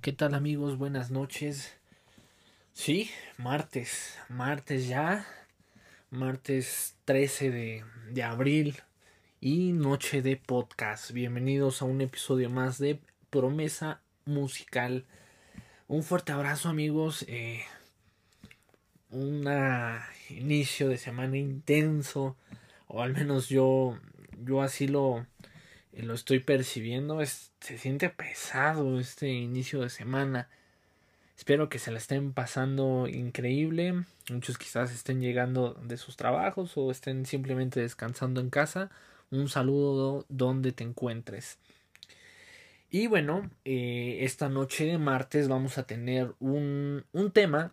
¿Qué tal amigos? Buenas noches. Sí, martes, martes ya, martes 13 de, de, abril y noche de podcast. Bienvenidos a un episodio más de Promesa Musical. Un fuerte abrazo amigos. Eh, un inicio de semana intenso, o al menos yo, yo así lo, lo estoy percibiendo. Es, se siente pesado este inicio de semana. Espero que se la estén pasando increíble. Muchos quizás estén llegando de sus trabajos o estén simplemente descansando en casa. Un saludo donde te encuentres. Y bueno, eh, esta noche de martes vamos a tener un, un tema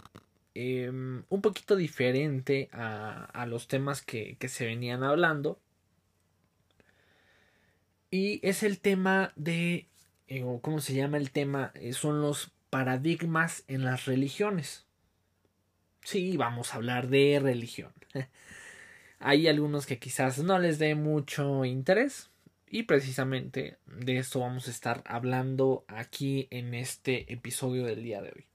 eh, un poquito diferente a, a los temas que, que, se venían hablando. Y es el tema de, eh, ¿cómo se llama el tema? Eh, son los paradigmas en las religiones. Sí, vamos a hablar de religión. Hay algunos que quizás no les dé mucho interés y precisamente de esto vamos a estar hablando aquí en este episodio del día de hoy.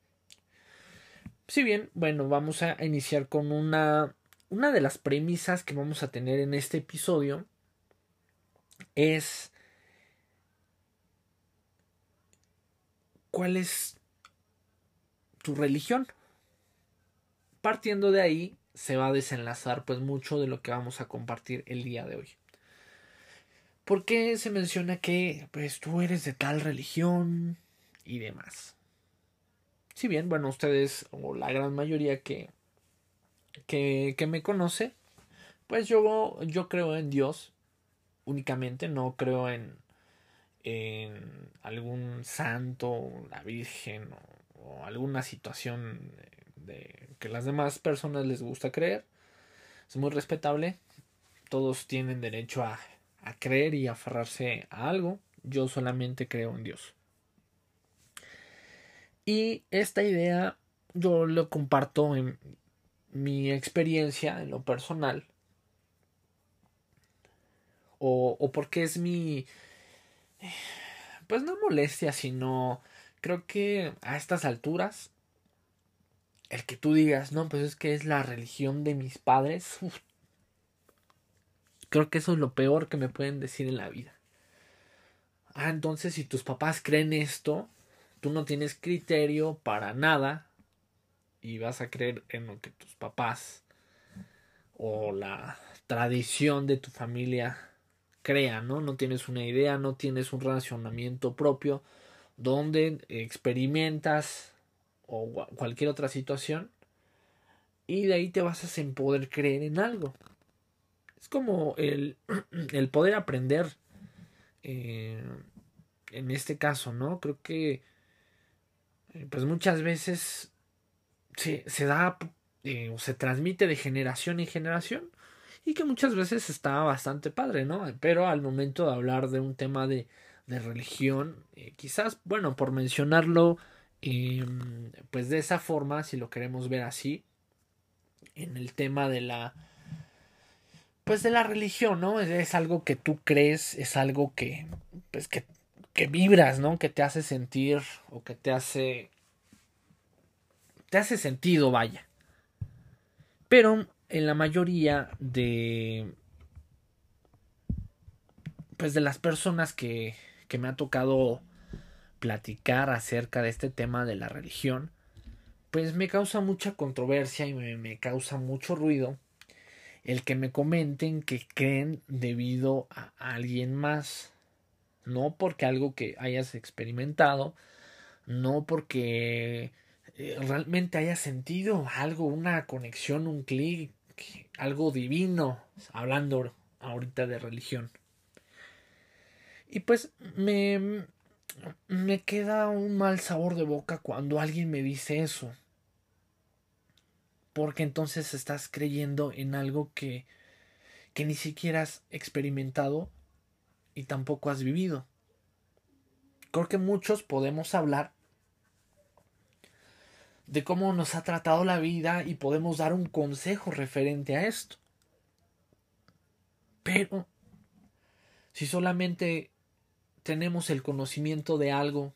Si bien, bueno, vamos a iniciar con una, una de las premisas que vamos a tener en este episodio es cuál es tu religión. Partiendo de ahí se va a desenlazar pues mucho de lo que vamos a compartir el día de hoy. ¿Por qué se menciona que pues tú eres de tal religión y demás? Si bien, bueno, ustedes o la gran mayoría que que, que me conoce, pues yo, yo creo en Dios únicamente, no creo en, en algún santo, la Virgen o, alguna situación de, de, que las demás personas les gusta creer. Es muy respetable. Todos tienen derecho a, a creer y aferrarse a algo. Yo solamente creo en Dios. Y esta idea yo lo comparto en mi experiencia, en lo personal. O, o porque es mi... Pues no molestia, sino creo que a estas alturas el que tú digas, no, pues es que es la religión de mis padres, creo que eso es lo peor que me pueden decir en la vida. Ah, entonces si tus papás creen esto, tú no tienes criterio para nada y vas a creer en lo que tus papás o la tradición de tu familia crea, ¿no? No tienes una idea, no tienes un racionamiento propio donde experimentas o cualquier otra situación y de ahí te vas a poder creer en algo. Es como el, el poder aprender eh, en este caso, ¿no? Creo que pues muchas veces se, se da eh, o se transmite de generación en generación y que muchas veces está bastante padre, ¿no? Pero al momento de hablar de un tema de, de religión, eh, quizás, bueno, por mencionarlo, eh, pues de esa forma, si lo queremos ver así, en el tema de la, pues de la religión, ¿no? Es, es algo que tú crees, es algo que, pues que que vibras, ¿no? Que te hace sentir o que te hace te hace sentido, vaya. Pero en la mayoría de pues de las personas que que me ha tocado platicar acerca de este tema de la religión, pues me causa mucha controversia y me, me causa mucho ruido el que me comenten que creen debido a alguien más. No porque algo que hayas experimentado, no porque eh, realmente hayas sentido algo, una conexión, un clic, algo divino, hablando ahorita de religión. Y pues me, me queda un mal sabor de boca cuando alguien me dice eso. Porque entonces estás creyendo en algo que, que ni siquiera has experimentado y tampoco has vivido. Creo que muchos podemos hablar de cómo nos ha tratado la vida y podemos dar un consejo referente a esto. Pero si solamente tenemos el conocimiento de algo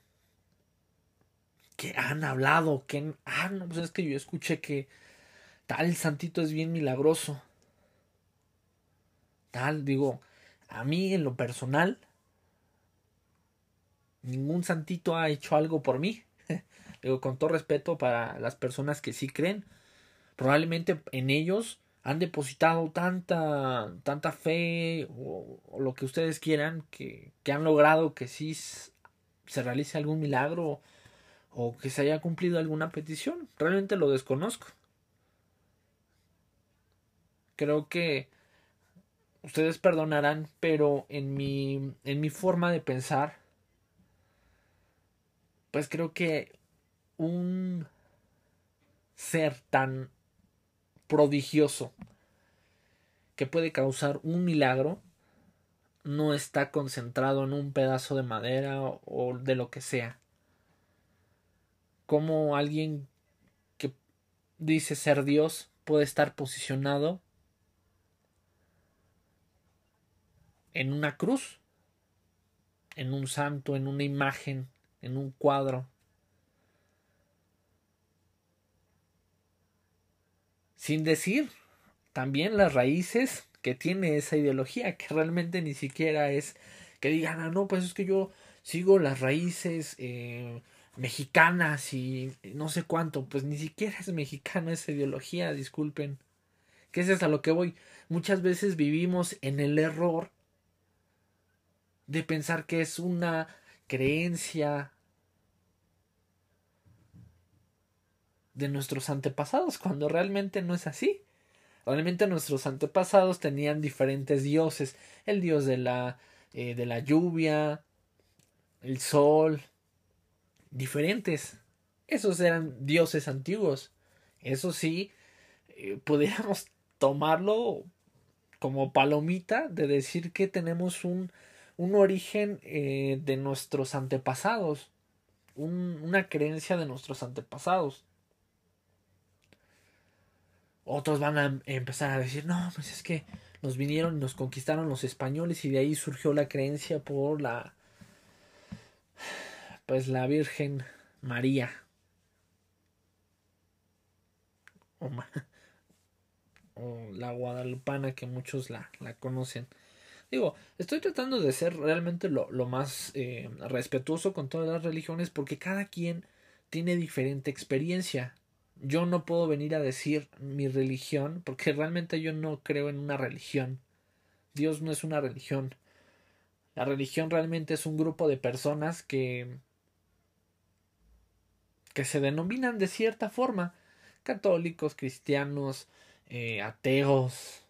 que han hablado, que ah, no, pues es que yo escuché que tal santito es bien milagroso. Tal, digo, a mí en lo personal, ningún santito ha hecho algo por mí. Con todo respeto para las personas que sí creen, probablemente en ellos han depositado tanta, tanta fe o, lo que ustedes quieran que, que, han logrado que sí se realice algún milagro o que se haya cumplido alguna petición. Realmente lo desconozco. Creo que ustedes perdonarán, pero en mi, en mi forma de pensar, pues creo que un ser tan prodigioso que puede causar un milagro no está concentrado en un pedazo de madera o de lo que sea. Como alguien que dice ser Dios puede estar posicionado en una cruz, en un santo, en una imagen, en un cuadro. Sin decir también las raíces que tiene esa ideología, que realmente ni siquiera es que digan, ah, no, pues es que yo sigo las raíces eh, mexicanas y no sé cuánto, pues ni siquiera es mexicana esa ideología, disculpen. ¿Qué es a lo que voy? Muchas veces vivimos en el error de pensar que es una creencia de nuestros antepasados, cuando realmente no es así. Realmente nuestros antepasados tenían diferentes dioses, el dios de la, eh, de la lluvia, el sol, diferentes. Esos eran dioses antiguos. Eso sí, eh, pudiéramos tomarlo como palomita de decir que tenemos un, un origen eh, de nuestros antepasados, una creencia de nuestros antepasados. Otros van a empezar a decir, no, pues es que nos vinieron y nos conquistaron los españoles y de ahí surgió la creencia por la, pues la Virgen María. O, la guadalupana que muchos la, la, conocen. Digo, estoy tratando de ser realmente lo, lo más eh, respetuoso con todas las religiones porque cada quien tiene diferente experiencia yo no puedo venir a decir mi religión, porque realmente yo no creo en una religión. Dios no es una religión. La religión realmente es un grupo de personas que que se denominan de cierta forma católicos, cristianos, eh, ateos,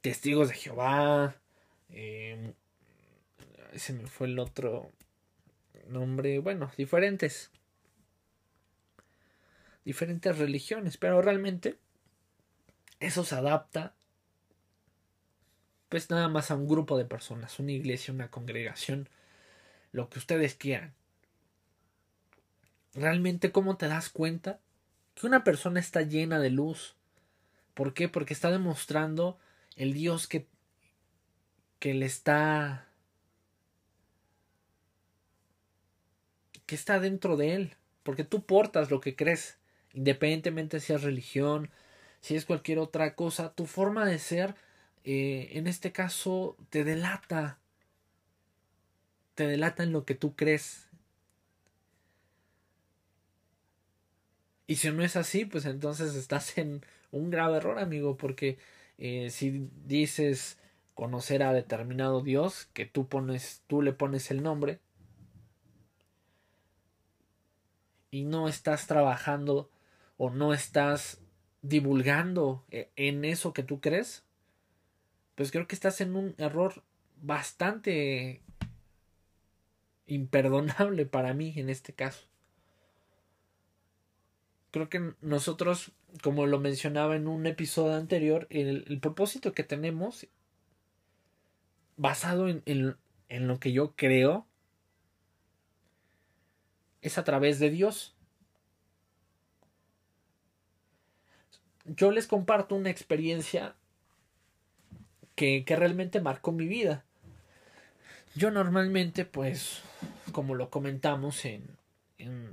testigos de Jehová, eh, se me fue el otro nombre, bueno, diferentes diferentes religiones, pero realmente eso se adapta pues nada más a un grupo de personas, una iglesia, una congregación, lo que ustedes quieran. Realmente cómo te das cuenta que una persona está llena de luz. ¿Por qué? Porque está demostrando el Dios que, que le está que está dentro de él, porque tú portas lo que crees independientemente si es religión, si es cualquier otra cosa, tu forma de ser, eh, en este caso, te delata, te delata en lo que tú crees. Y si no es así, pues entonces estás en un grave error, amigo, porque eh, si dices conocer a determinado Dios, que tú pones, tú le pones el nombre, y no estás trabajando o no estás divulgando eh, en eso que tú crees, pues creo que estás en un error bastante imperdonable para mí en este caso. Creo que nosotros, como lo mencionaba en un episodio anterior, el, propósito que tenemos, basado en lo que yo creo, es a través de Dios. Yo les comparto una experiencia que, que realmente marcó mi vida. Yo normalmente, pues, como lo comentamos en, en,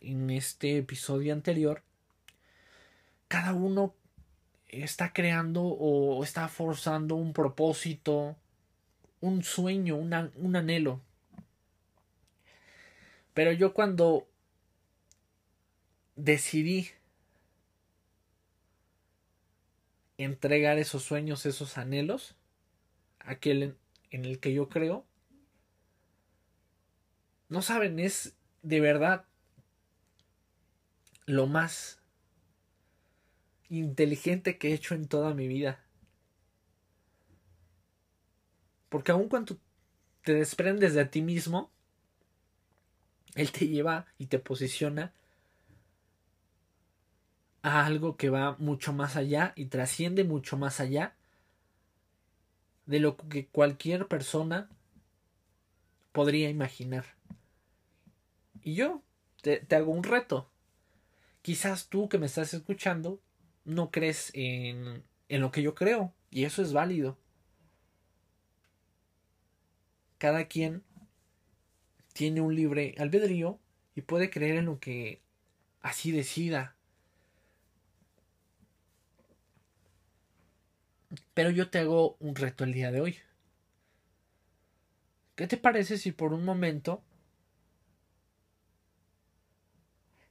en este episodio anterior, cada uno está creando o está forzando un propósito, un sueño, un anhelo. Pero yo cuando decidí entregar esos sueños, esos anhelos, aquel en el que yo creo, no saben, es de verdad lo más inteligente que he hecho en toda mi vida. Porque aun cuando te desprendes de ti mismo, Él te lleva y te posiciona a algo que va mucho más allá y trasciende mucho más allá de lo que cualquier persona podría imaginar. Y yo te, te, hago un reto. Quizás tú que me estás escuchando no crees en, en lo que yo creo y eso es válido. Cada quien tiene un libre albedrío y puede creer en lo que así decida. Pero yo te hago un reto el día de hoy. ¿Qué te parece si por un momento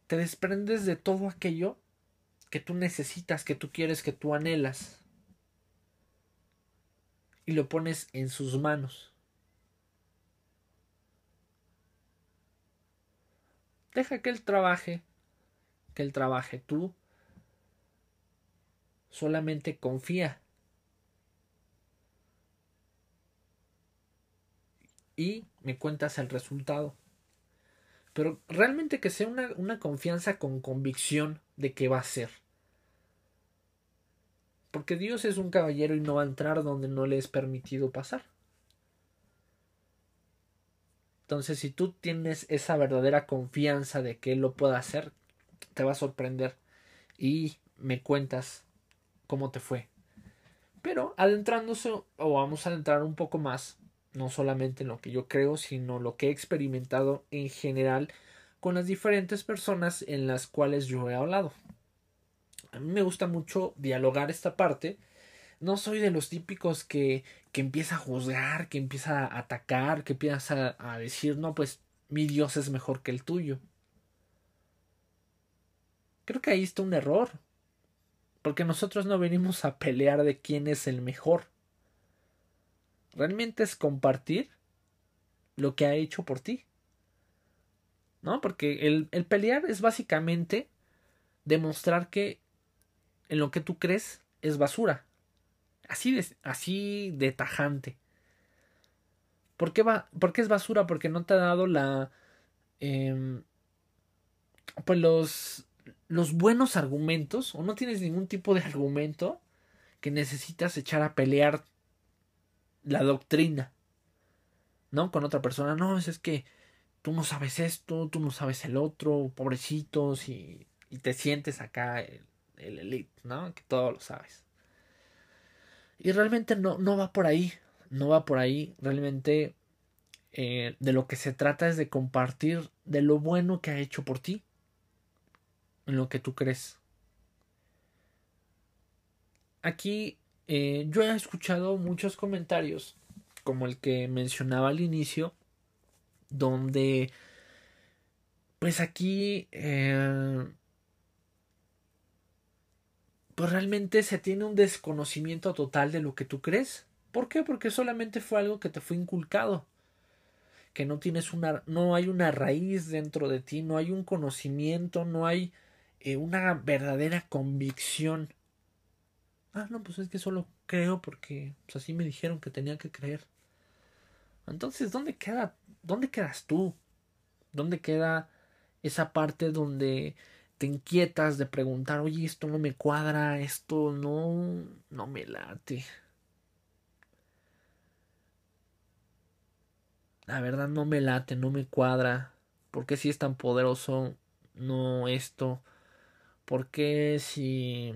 te desprendes de todo aquello que tú necesitas, que tú quieres, que tú anhelas y lo pones en sus manos? Deja que él trabaje, que él trabaje tú. Solamente confía y me cuentas el resultado. Pero realmente que sea una, una confianza con convicción de que va a ser. Porque Dios es un caballero y no va a entrar donde no le es permitido pasar. Entonces, si tú tienes esa verdadera confianza de que Él lo pueda hacer, te va a sorprender y me cuentas cómo te fue. Pero adentrándose, o vamos a adentrar un poco más, no solamente en lo que yo creo, sino lo que he experimentado en general con las diferentes personas en las cuales yo he hablado. A mí me gusta mucho dialogar esta parte. No soy de los típicos que, que empieza a juzgar, que empieza a atacar, que empieza a, a decir, no, pues mi Dios es mejor que el tuyo. Creo que ahí está un error. Porque nosotros no venimos a pelear de quién es el mejor realmente es compartir lo que ha hecho por ti. ¿No? Porque el, el pelear es básicamente demostrar que en lo que tú crees es basura. Así de, así de tajante. ¿Por qué, va, ¿Por qué es basura? Porque no te ha dado la... Eh, pues los, los buenos argumentos o no tienes ningún tipo de argumento que necesitas echar a pelear la doctrina, ¿no? Con otra persona, no, es, que tú no sabes esto, tú no sabes el otro, pobrecitos, y, y te sientes acá el, el, elite, ¿no? Que todo lo sabes. Y realmente no, no va por ahí, no va por ahí, realmente eh, de lo que se trata es de compartir de lo bueno que ha hecho por ti, en lo que tú crees. Aquí eh, yo he escuchado muchos comentarios, como el que mencionaba al inicio, donde, pues aquí, eh, pues realmente se tiene un desconocimiento total de lo que tú crees. ¿Por qué? Porque solamente fue algo que te fue inculcado que no tienes una no hay una raíz dentro de ti, no hay un conocimiento, no hay eh, una verdadera convicción Ah, no, pues es que solo creo porque pues así me dijeron que tenía que creer. Entonces, ¿dónde queda, dónde quedas tú? ¿Dónde queda esa parte donde te inquietas de preguntar, oye, esto no me cuadra, esto no, no me late? La verdad no me late, no me cuadra. ¿Por qué si es tan poderoso no esto? ¿Por qué si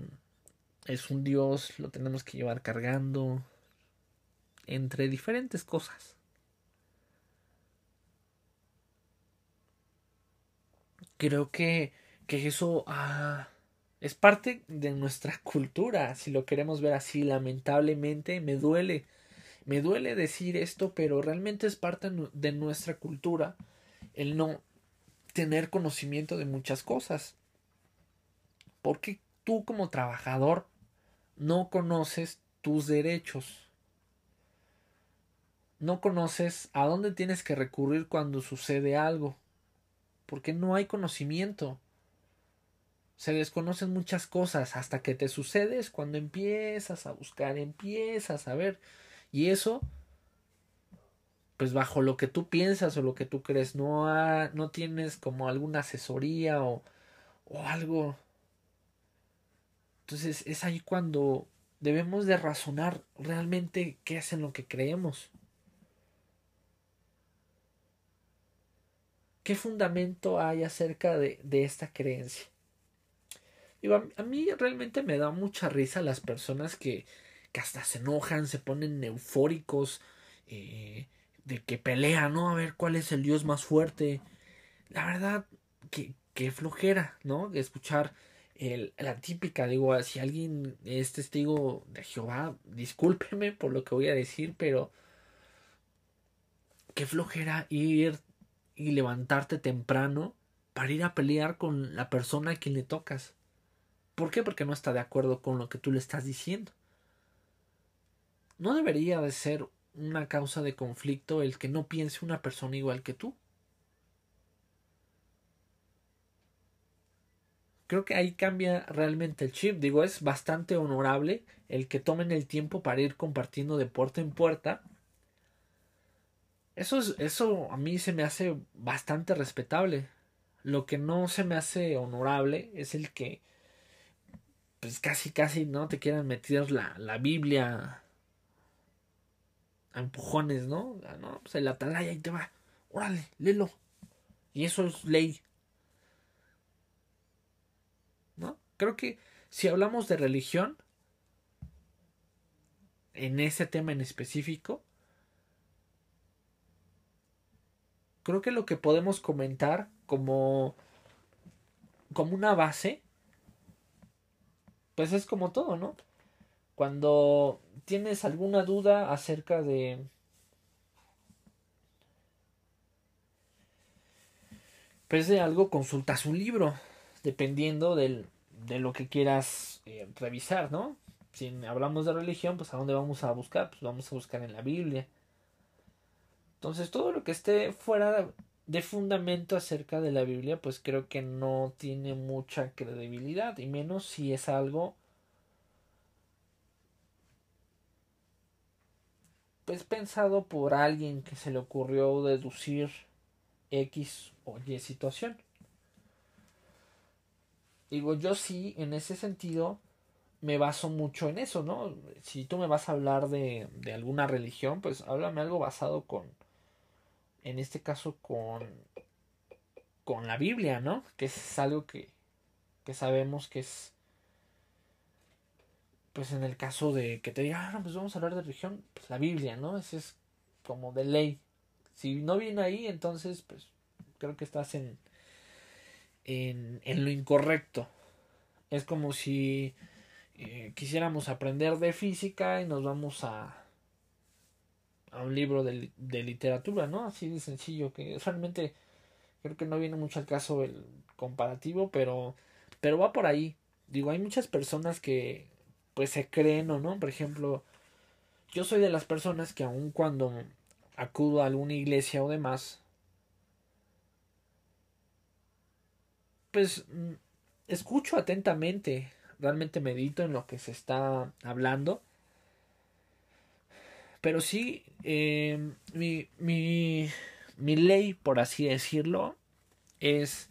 es un dios, lo tenemos que llevar cargando, entre diferentes cosas. creo que, que eso ah, es parte de nuestra cultura, si lo queremos ver así, lamentablemente me duele, me duele decir esto, pero realmente es parte de nuestra cultura el no tener conocimiento de muchas cosas. Porque tú como trabajador no conoces tus derechos. No conoces a dónde tienes que recurrir cuando sucede algo. Porque no hay conocimiento. Se desconocen muchas cosas hasta que te sucedes cuando empiezas a buscar, empiezas a ver. Y eso, pues bajo lo que tú piensas o lo que tú crees, no, no tienes como alguna asesoría o, o algo. Entonces es ahí cuando debemos de razonar realmente qué es en lo que creemos. ¿Qué fundamento hay acerca de, de esta creencia? a, mí realmente me da mucha risa las personas que, que hasta se enojan, se ponen eufóricos, eh, de que pelean, ¿no? A ver cuál es el Dios más fuerte. La verdad, que, que flojera, ¿no? Escuchar la típica, digo, si alguien es testigo de Jehová, discúlpeme por lo que voy a decir, pero qué flojera ir y levantarte temprano para ir a pelear con la persona a quien le tocas. ¿Por qué? Porque no está de acuerdo con lo que tú le estás diciendo. No debería de ser una causa de conflicto el que no piense una persona igual que tú. Creo que ahí cambia realmente el chip. Digo, es bastante honorable el que tomen el tiempo para ir compartiendo de puerta en puerta. Eso, es, eso a mí se me hace bastante respetable. Lo que no se me hace honorable es el que pues casi, casi no te quieran meter la, la Biblia a empujones, ¿no? Ah, no, pues el atalaya y te va, órale, léelo. Y eso es ley. ¿No? Creo que si hablamos de religión, en ese tema en específico, creo que lo que podemos comentar como, como una base pues es como todo, ¿no? Cuando tienes alguna duda acerca de pues de algo consultas un libro dependiendo del, de lo que quieras eh, revisar, ¿no? Si hablamos de religión, pues a dónde vamos a buscar? Pues vamos a buscar en la Biblia. Entonces todo lo que esté fuera de fundamento acerca de la Biblia, pues creo que no tiene mucha credibilidad, y menos si es algo pues pensado por alguien que se le ocurrió deducir X o Y situación. Digo, yo sí, en ese sentido, me baso mucho en eso, ¿no? Si tú me vas a hablar de, de alguna religión, pues háblame algo basado con, en este caso con, con la Biblia, ¿no? Que es algo que, que sabemos que es, pues en el caso de que te diga, ah, pues vamos a hablar de religión, pues la Biblia, ¿no? Ese es como de ley. Si no viene ahí, entonces, pues creo que estás en, en, lo incorrecto. Es como si eh, quisiéramos aprender de física y nos vamos a, a un libro de, de, literatura, ¿no? Así de sencillo, que realmente creo que no viene mucho al caso el comparativo, pero, pero va por ahí. Digo, hay muchas personas que pues se creen o no, por ejemplo, yo soy de las personas que aun cuando acudo a alguna iglesia o demás, pues mm, escucho atentamente, realmente medito en lo que se está hablando pero sí, eh, mi, mi, mi ley, por así decirlo, es,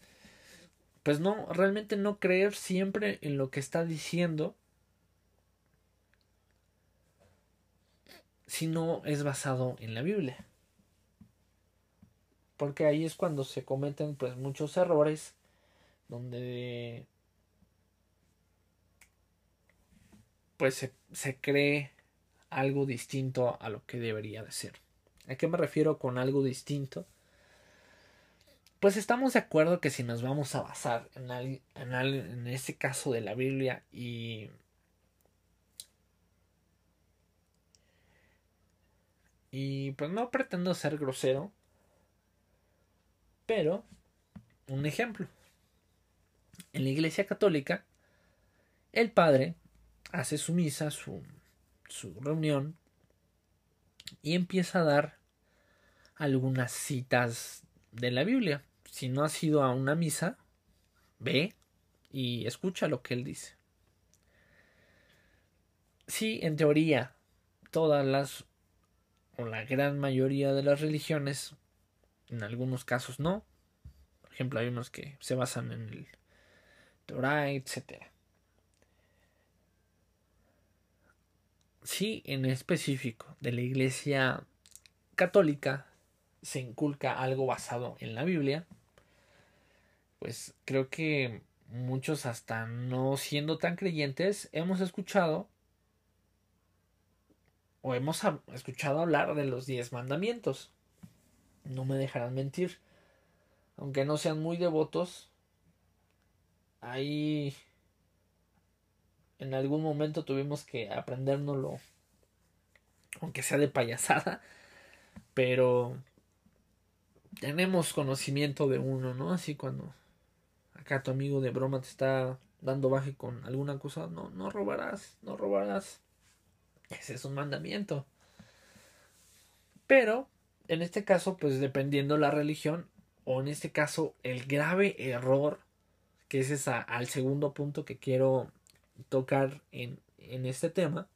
pues no, realmente no creer siempre en lo que está diciendo, si no es basado en la Biblia. Porque ahí es cuando se cometen pues muchos errores donde pues se, se cree algo distinto a lo que debería de ser. ¿A qué me refiero con algo distinto? pues estamos de acuerdo que si nos vamos a basar en, en, en este caso de la Biblia y y pues no pretendo ser grosero pero un ejemplo en la iglesia católica el padre hace su misa su, su reunión y empieza a dar algunas citas de la Biblia. Si no has ido a una misa, ve y escucha lo que él dice. Sí, en teoría, todas las o la gran mayoría de las religiones, en algunos casos no. Por ejemplo, hay unos que se basan en el Torah, etc. Sí, en específico de la Iglesia Católica se inculca algo basado en la Biblia, pues creo que muchos hasta no siendo tan creyentes hemos escuchado o hemos escuchado hablar de los diez mandamientos. No me dejarán mentir. Aunque no sean muy devotos, ahí en algún momento tuvimos que aprendérnoslo, aunque sea de payasada, pero tenemos conocimiento de uno, ¿no? Así cuando acá tu amigo de broma te está dando baje con alguna cosa, no, no robarás, no robarás. Ese es un mandamiento. Pero, en este caso, pues dependiendo la religión, o en este caso, el grave error, que es esa, al segundo punto que quiero tocar en, en este tema,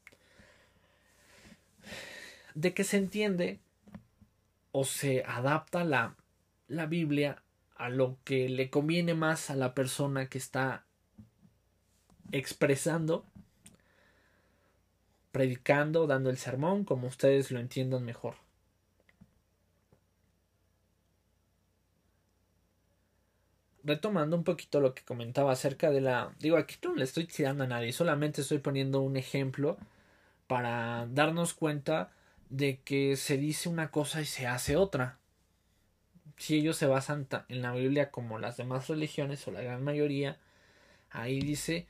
de que se entiende o se adapta la, la Biblia a lo que le conviene más a la persona que está expresando, predicando, dando el sermón, como ustedes lo entiendan mejor. Retomando un poquito lo que comentaba acerca de la... Digo, aquí no le estoy tirando a nadie, solamente estoy poniendo un ejemplo para darnos cuenta de que se dice una cosa y se hace otra. Si ellos se basan en la Biblia como las demás religiones o la gran mayoría, ahí dice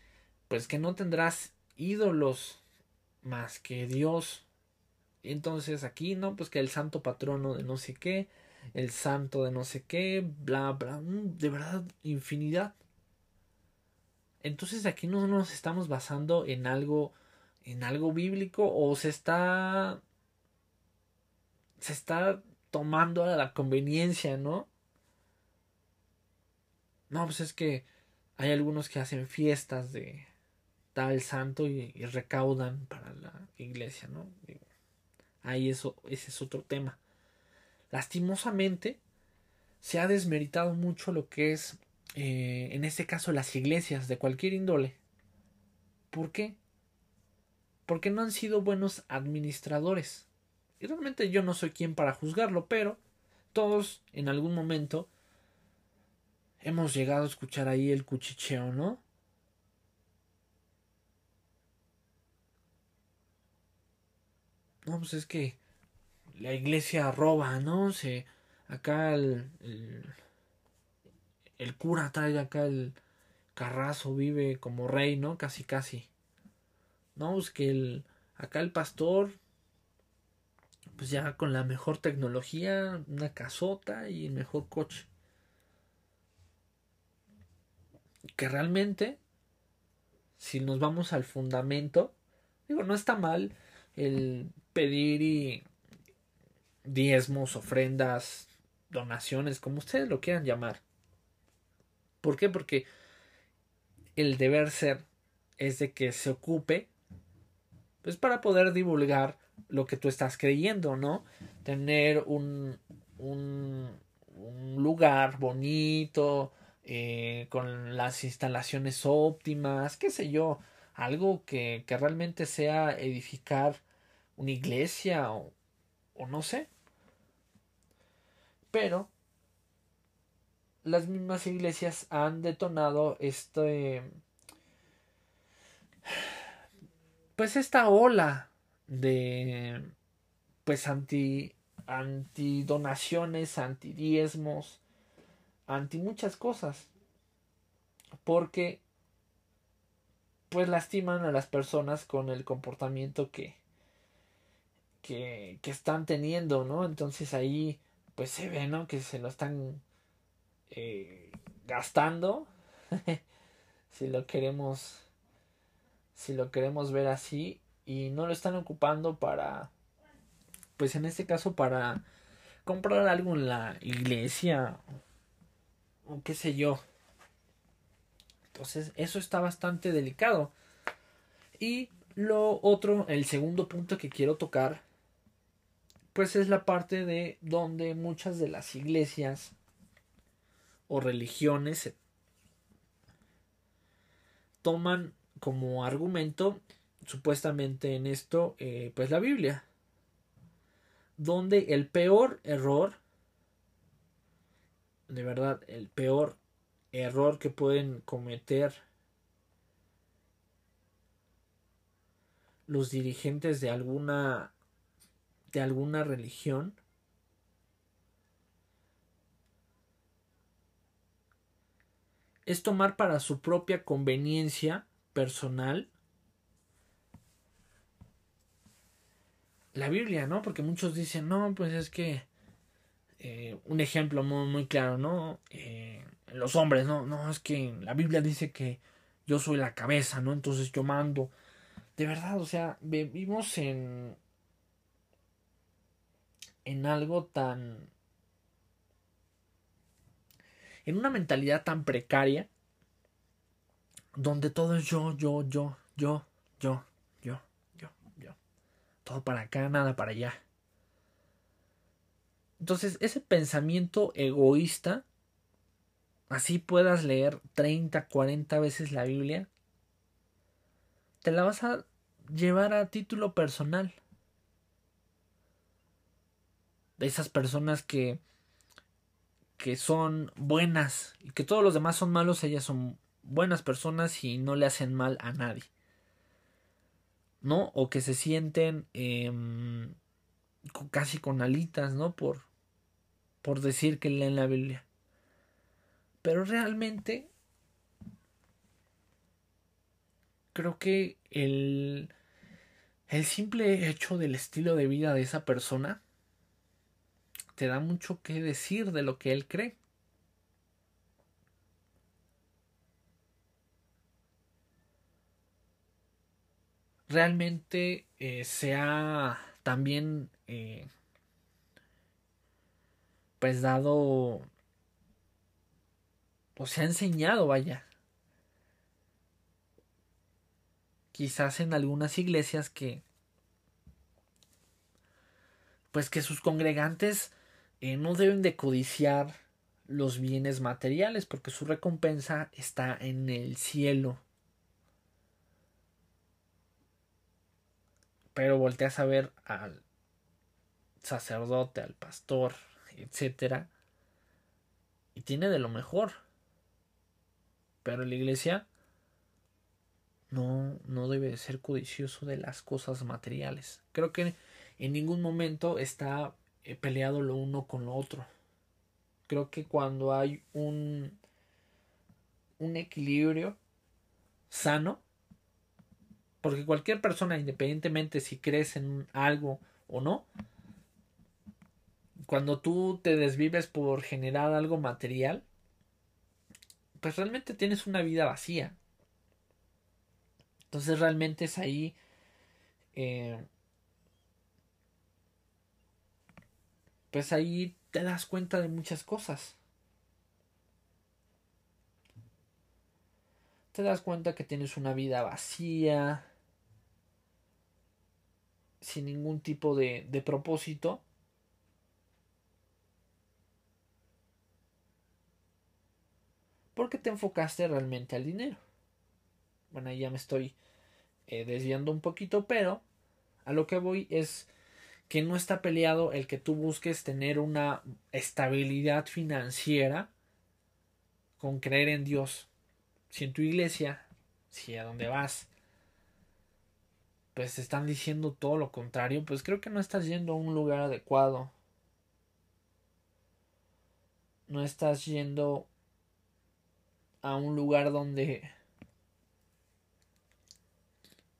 pues que no tendrás ídolos más que Dios. Entonces aquí no, pues que el santo patrono de no sé qué, el santo de no sé qué, bla, bla, mm, de verdad, infinidad. Entonces aquí no nos estamos basando en algo, en algo bíblico o se está se está tomando a la conveniencia, ¿no? No, pues es que hay algunos que hacen fiestas de tal santo y, recaudan para la iglesia, ¿no? ahí eso, ese es otro tema. Lastimosamente, se ha desmeritado mucho lo que es, eh, en este caso, las iglesias de cualquier índole. ¿Por qué? Porque no han sido buenos administradores. Y realmente yo no soy quien para juzgarlo, pero todos en algún momento hemos llegado a escuchar ahí el cuchicheo, ¿no? No, pues es que la iglesia roba, ¿no? Se, acá el, el, cura trae acá el carrazo, vive como rey, ¿no? Casi, casi. No, pues que el, acá el pastor pues ya con la mejor tecnología, una casota y el mejor coche. Que realmente, si nos vamos al fundamento, digo, no está mal el pedir y diezmos, ofrendas, donaciones, como ustedes lo quieran llamar. ¿Por qué? Porque el deber ser es de que se ocupe, pues para poder divulgar lo que tú estás creyendo, ¿no? Tener un, un, lugar bonito, eh, con las instalaciones óptimas, qué sé yo, algo que, que realmente sea edificar una iglesia o, o no sé. Pero las mismas iglesias han detonado este pues esta ola de pues anti anti donaciones, anti diezmos, ante muchas cosas. Porque pues lastiman a las personas con el comportamiento que, que, que están teniendo, ¿no? Entonces ahí pues se ve, ¿no? Que se lo están eh, gastando. si lo queremos si lo queremos ver así y no lo están ocupando para pues en este caso para comprar algo en la iglesia o qué sé yo entonces eso está bastante delicado y lo otro el segundo punto que quiero tocar pues es la parte de donde muchas de las iglesias o religiones toman como argumento supuestamente en esto eh, pues la Biblia donde el peor error de verdad el peor error que pueden cometer los dirigentes de alguna de alguna religión es tomar para su propia conveniencia personal la Biblia, ¿no? Porque muchos dicen, no, pues es que eh, un ejemplo muy, muy claro, ¿no? Eh, los hombres, ¿no? No, es que la Biblia dice que yo soy la cabeza, ¿no? Entonces yo mando. De verdad, o sea, vivimos en en algo tan en una mentalidad tan precaria donde todo es yo, yo, yo, yo, yo, yo, yo, yo. Todo para acá, nada para allá. Entonces, ese pensamiento egoísta, así puedas leer 30, 40 veces la Biblia, te la vas a llevar a título personal. De esas personas que que son buenas y que todos los demás son malos, ellas son buenas personas y no le hacen mal a nadie. ¿No? O que se sienten em, casi con alitas, ¿no? Por, por decir que leen la Biblia. Pero realmente creo que el, el simple hecho del estilo de vida de esa persona te da mucho que decir de lo que él cree. Realmente eh, se ha también eh, pues dado o se ha enseñado, vaya, quizás en algunas iglesias que pues que sus congregantes eh, no deben de codiciar los bienes materiales porque su recompensa está en el cielo. Pero volteas a ver al sacerdote, al pastor, etcétera, y tiene de lo mejor. Pero la iglesia no, no debe de ser codicioso de las cosas materiales. Creo que en ningún momento está peleado lo uno con lo otro. Creo que cuando hay un, un equilibrio sano, porque cualquier persona, independientemente si crees en algo o no, cuando tú te desvives por generar algo material, pues realmente tienes una vida vacía. Entonces realmente es ahí eh, pues ahí te das cuenta de muchas cosas. Te das cuenta que tienes una vida vacía, sin ningún tipo de, de propósito. Porque te enfocaste realmente al dinero. Bueno, ahí ya me estoy eh, desviando un poquito, pero a lo que voy es que no está peleado el que tú busques tener una estabilidad financiera con creer en Dios. Si en tu iglesia, si a donde vas, pues te están diciendo todo lo contrario, pues creo que no estás yendo a un lugar adecuado. no estás yendo a un lugar donde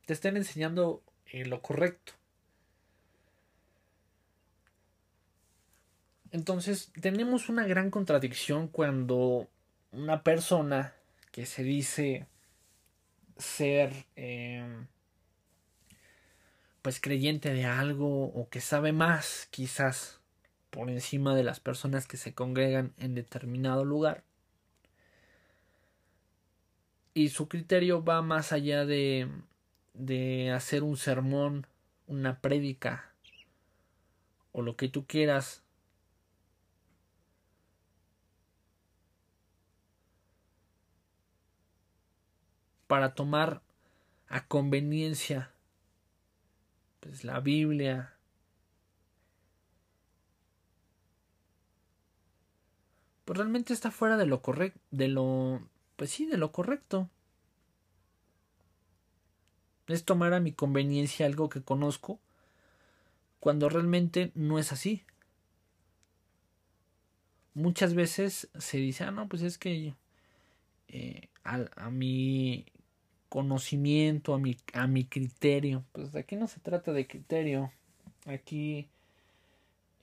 te estén enseñando eh, lo correcto. Entonces tenemos una gran contradicción cuando una persona que se dice ser em, pues creyente de algo o que sabe más quizás por encima de las personas que se congregan en determinado lugar y su criterio va más allá de de hacer un sermón, una prédica o lo que tú quieras para tomar a conveniencia pues la Biblia. Pues realmente está fuera de lo correcto de lo pues sí de lo correcto. Es tomar a mi conveniencia algo que conozco cuando realmente no es así. Muchas veces se dice ah no pues es que eh, a, a mi conocimiento, a mi, a mi criterio. Pues aquí no se trata de criterio. Aquí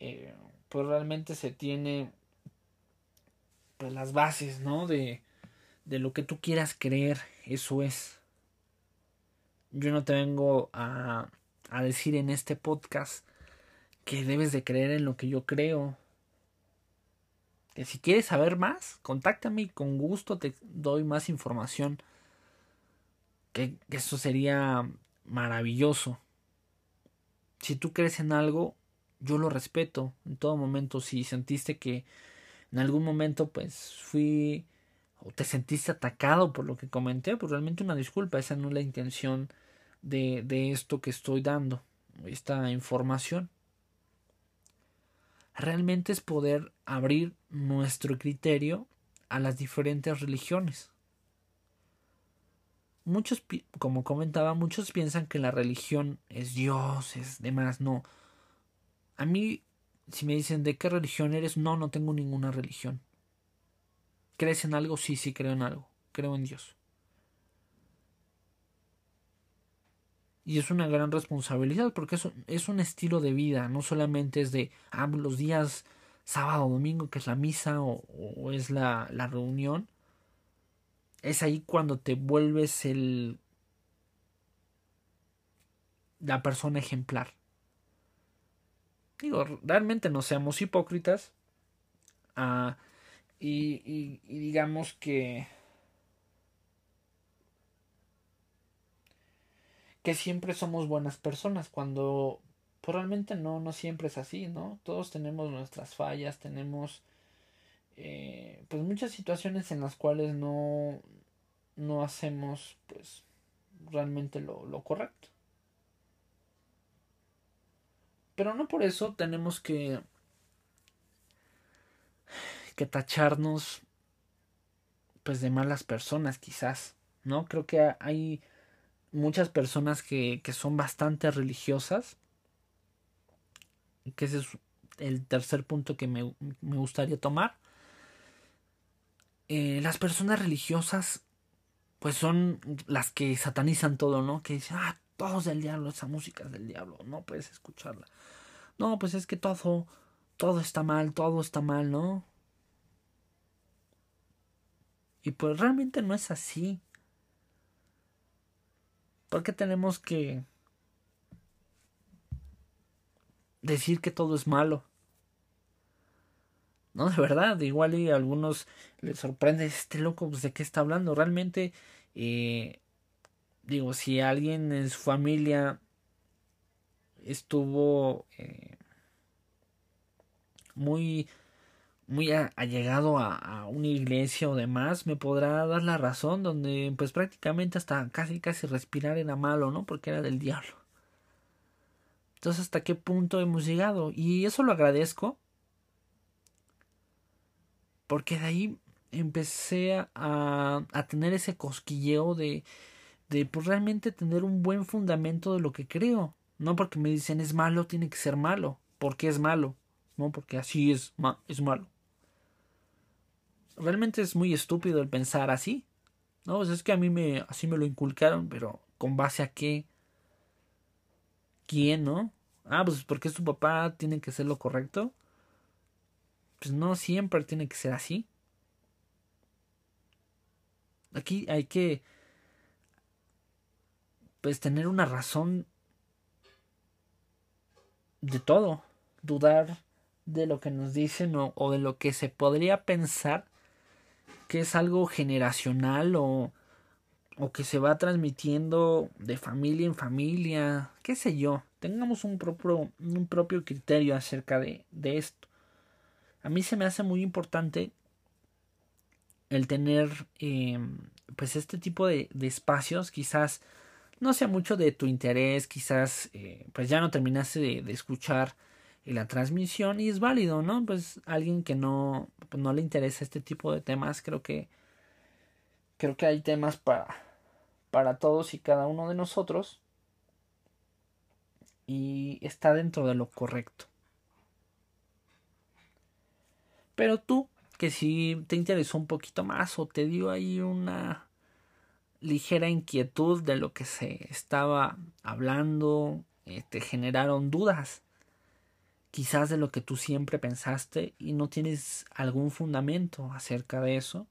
eh, pues realmente se tiene pues las bases, ¿no? De, de lo que tú quieras creer. Eso es. Yo no te vengo a, a decir en este podcast que debes de creer en lo que yo creo. Que si quieres saber más, contáctame y con gusto te doy más información que, eso sería maravilloso. Si tú crees en algo, yo lo respeto en todo momento. Si sentiste que en algún momento pues fui o te sentiste atacado por lo que comenté, pues realmente una disculpa, esa no es la intención de, de esto que estoy dando, esta información. Realmente es poder abrir nuestro criterio a las diferentes religiones muchos, como comentaba, muchos piensan que la religión es Dios, es demás. No. A mí, si me dicen de qué religión eres, no, no tengo ninguna religión. ¿Crees en algo? Sí, sí, creo en algo. Creo en Dios. Y es una gran responsabilidad porque es, es un estilo de vida, no solamente es de ah, los días sábado domingo, que es la misa o, o es la, la reunión, es ahí cuando te vuelves el la persona ejemplar. Digo, realmente no seamos hipócritas. Ah, y, digamos que que siempre somos buenas personas cuando pues realmente no no siempre es así no todos tenemos nuestras fallas tenemos eh, pues muchas situaciones en las cuales no, no hacemos pues realmente lo, lo correcto. Pero no por eso tenemos que que tacharnos pues de malas personas quizás, ¿no? Creo que hay muchas personas que, que son bastante religiosas, que ese es el tercer punto que me, me gustaría tomar, eh, las personas religiosas pues son las que satanizan todo, ¿no? Que dicen, ah, todo es del diablo, esa música es del diablo, no puedes escucharla. No, pues es que todo, todo está mal, todo está mal, ¿no? Y pues realmente no es así. Porque tenemos que decir que todo es malo? No, de verdad, igual y a algunos les sorprende este loco, pues de qué está hablando. Realmente, eh, digo, si alguien en su familia estuvo eh, muy muy allegado a, a, una iglesia o demás, me podrá dar la razón, donde pues prácticamente hasta casi casi respirar era malo, ¿no? Porque era del diablo. Entonces, ¿hasta qué punto hemos llegado? Y eso lo agradezco, porque de ahí empecé a, a tener ese cosquilleo de, de pues, realmente tener un buen fundamento de lo que creo. No porque me dicen es malo, tiene que ser malo. porque es malo? No, porque así es, es malo. realmente es muy estúpido el pensar así. No, pues es que a mí me, así me lo inculcaron, pero ¿con base a qué? ¿Quién, no? Ah, pues porque es tu papá, tiene que ser lo correcto. Pues no siempre tiene que ser así. Aquí hay que pues tener una razón de todo, dudar de lo que nos dicen o, de lo que se podría pensar que es algo generacional o, o que se va transmitiendo de familia en familia, qué sé yo, tengamos un propio, un propio criterio acerca de, de esto. A mí se me hace muy importante el tener eh, pues este tipo de, espacios. Quizás no sea mucho de tu interés quizás eh, pues ya no terminaste de, escuchar la transmisión y es válido no pues alguien que no no le interesa este tipo de temas creo que creo que hay temas para para todos y cada uno de nosotros y está dentro de lo correcto pero tú que si te interesó un poquito más o te dio ahí una ligera inquietud de lo que se estaba hablando, eh, te generaron dudas, quizás de lo que tú siempre pensaste y no tienes algún fundamento acerca de eso.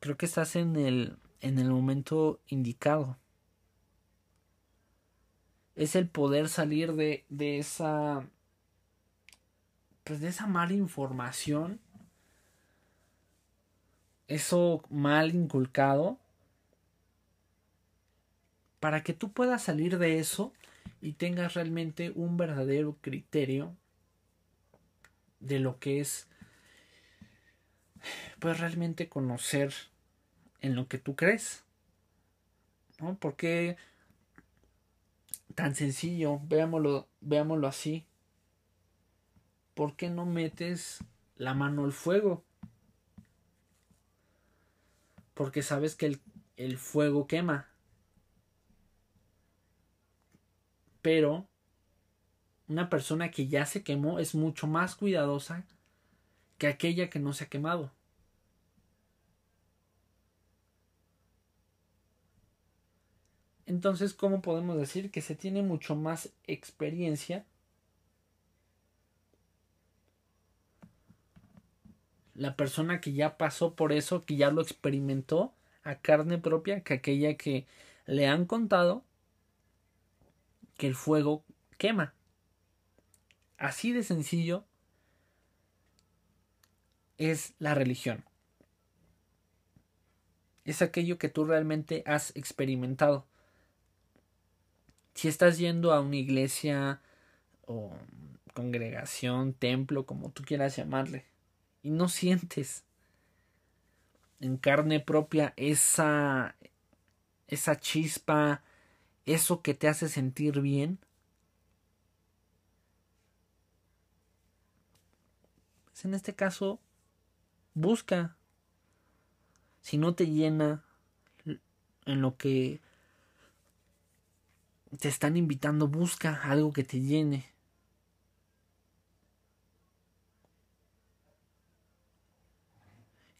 Creo que estás en el, en el momento indicado. Es el poder salir de, de esa pues de esa mala información, eso mal inculcado, para que tú puedas salir de eso y tengas realmente un verdadero criterio de lo que es pues realmente conocer en lo que tú crees. ¿No? Porque tan sencillo, veámoslo, veámoslo así. ¿Por qué no metes la mano al fuego? Porque sabes que el, el fuego quema. Pero una persona que ya se quemó es mucho más cuidadosa que aquella que no se ha quemado. Entonces, ¿cómo podemos decir que se tiene mucho más experiencia la persona que ya pasó por eso, que ya lo experimentó a carne propia, que aquella que le han contado que el fuego quema. Así de sencillo es la religión. Es aquello que tú realmente has experimentado. Si estás yendo a una iglesia o congregación, templo, como tú quieras llamarle, y no sientes en carne propia esa esa chispa, eso que te hace sentir bien. Pues en este caso, busca. Si no te llena en lo que te están invitando, busca algo que te llene.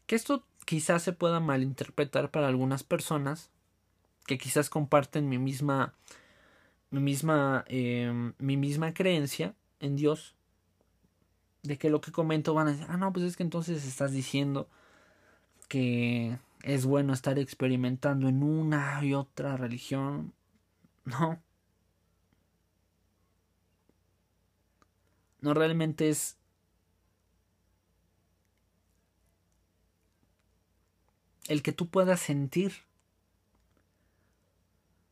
Que esto quizás se pueda malinterpretar para algunas personas que quizás comparten mi misma mi misma eh, mi misma creencia en Dios de que lo que comento van a decir ah no pues es que entonces estás diciendo que es bueno estar experimentando en una y otra religión no no realmente es el que tú puedas sentir,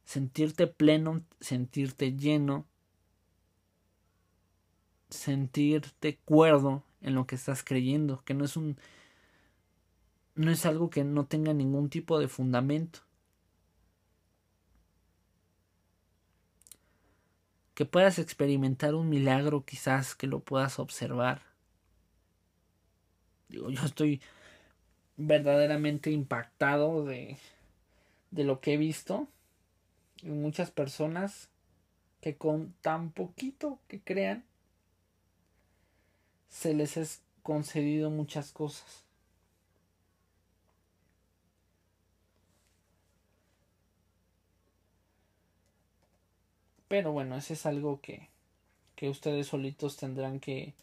sentirte pleno, sentirte lleno, sentirte cuerdo en lo que estás creyendo, que no es un no es algo que no tenga ningún tipo de fundamento. Que puedas experimentar un milagro quizás que lo puedas observar. Digo, yo estoy verdaderamente impactado de, de lo que he visto en muchas personas que con tan poquito que crean se les es concedido muchas cosas. Pero bueno, ese es algo que, que ustedes solitos tendrán que,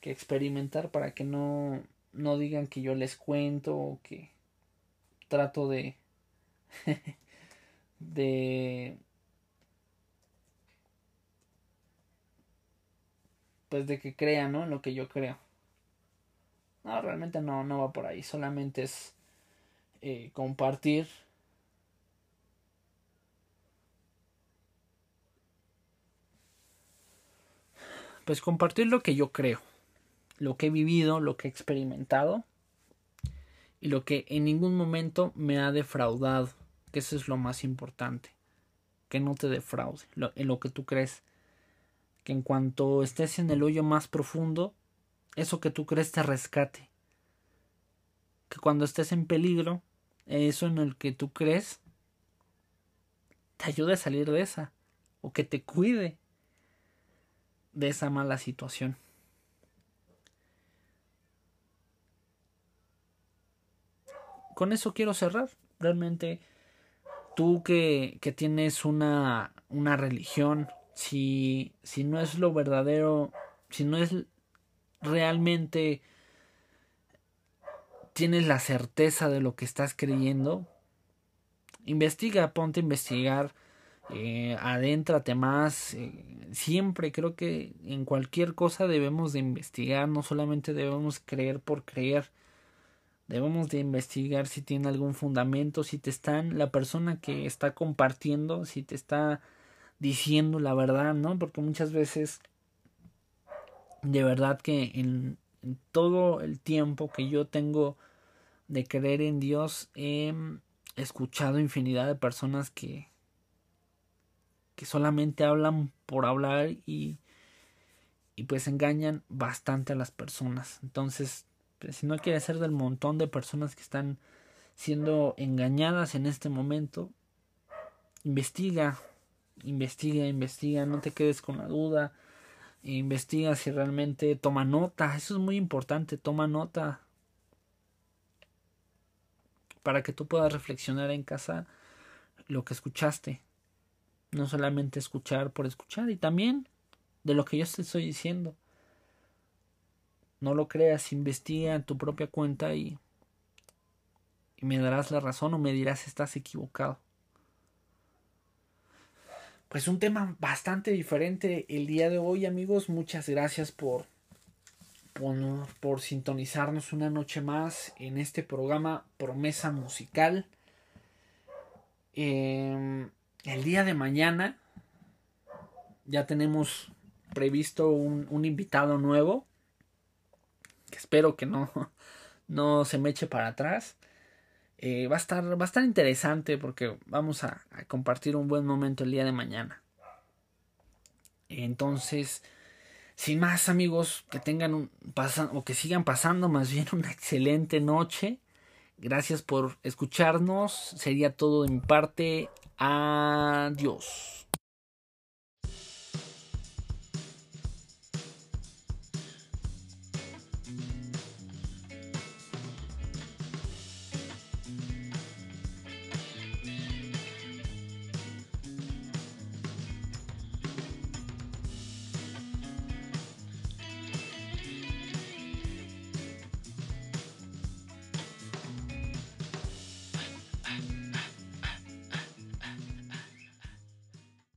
que experimentar para que no, no digan que yo les cuento o que trato de de pues de que crean ¿no? en lo que yo creo. No realmente no no va por ahí. Solamente es eh, compartir. Pues compartir lo que yo creo, lo que he vivido, lo que he experimentado y lo que en ningún momento me ha defraudado, que eso es lo más importante, que no te defraude en lo que tú crees, que en cuanto estés en el hoyo más profundo, eso que tú crees te rescate, que cuando estés en peligro, eso en el que tú crees te ayude a salir de esa, o que te cuide de esa mala situación. Con eso quiero cerrar. Realmente tú que, que tienes una, una religión, si, si no es lo verdadero, si no es realmente tienes la certeza de lo que estás creyendo, investiga, ponte a investigar, eh, adéntrate más. Eh, siempre creo que en cualquier cosa debemos de investigar, no solamente debemos creer por creer. Debemos de investigar si tiene algún fundamento, si te están, la persona que está compartiendo, si te está diciendo la verdad, ¿no? Porque muchas veces, de verdad que en, todo el tiempo que yo tengo de creer en Dios, he escuchado infinidad de personas que, que solamente hablan por hablar y, y pues engañan bastante a las personas. Entonces, si no quieres ser del montón de personas que están siendo engañadas en este momento, investiga, investiga, investiga, no te quedes con la duda, investiga si realmente toma nota, eso es muy importante, toma nota para que tú puedas reflexionar en casa lo que escuchaste, no solamente escuchar por escuchar y también de lo que yo te estoy diciendo. No lo creas, investiga en tu propia cuenta y, me darás la razón o me dirás estás equivocado. Pues un tema bastante diferente el día de hoy amigos. Muchas gracias por, por, sintonizarnos una noche más en este programa Promesa Musical. Eh, el día de mañana ya tenemos previsto un, invitado nuevo. Espero que no, no se me eche para atrás. Eh, va, a estar, va a estar interesante porque vamos a, compartir un buen momento el día de mañana. Entonces, sin más amigos, que tengan un, o que sigan pasando más bien una excelente noche. Gracias por escucharnos. Sería todo de mi parte. Adiós.